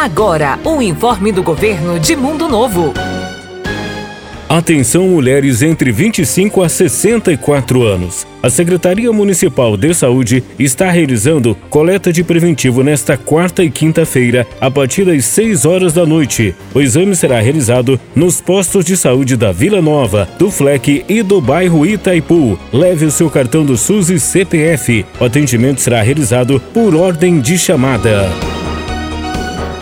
Agora, o informe do governo de Mundo Novo. Atenção mulheres entre 25 a 64 anos. A Secretaria Municipal de Saúde está realizando coleta de preventivo nesta quarta e quinta-feira, a partir das 6 horas da noite. O exame será realizado nos postos de saúde da Vila Nova, do FLEC e do bairro Itaipu. Leve o seu cartão do SUS e CPF. O atendimento será realizado por ordem de chamada.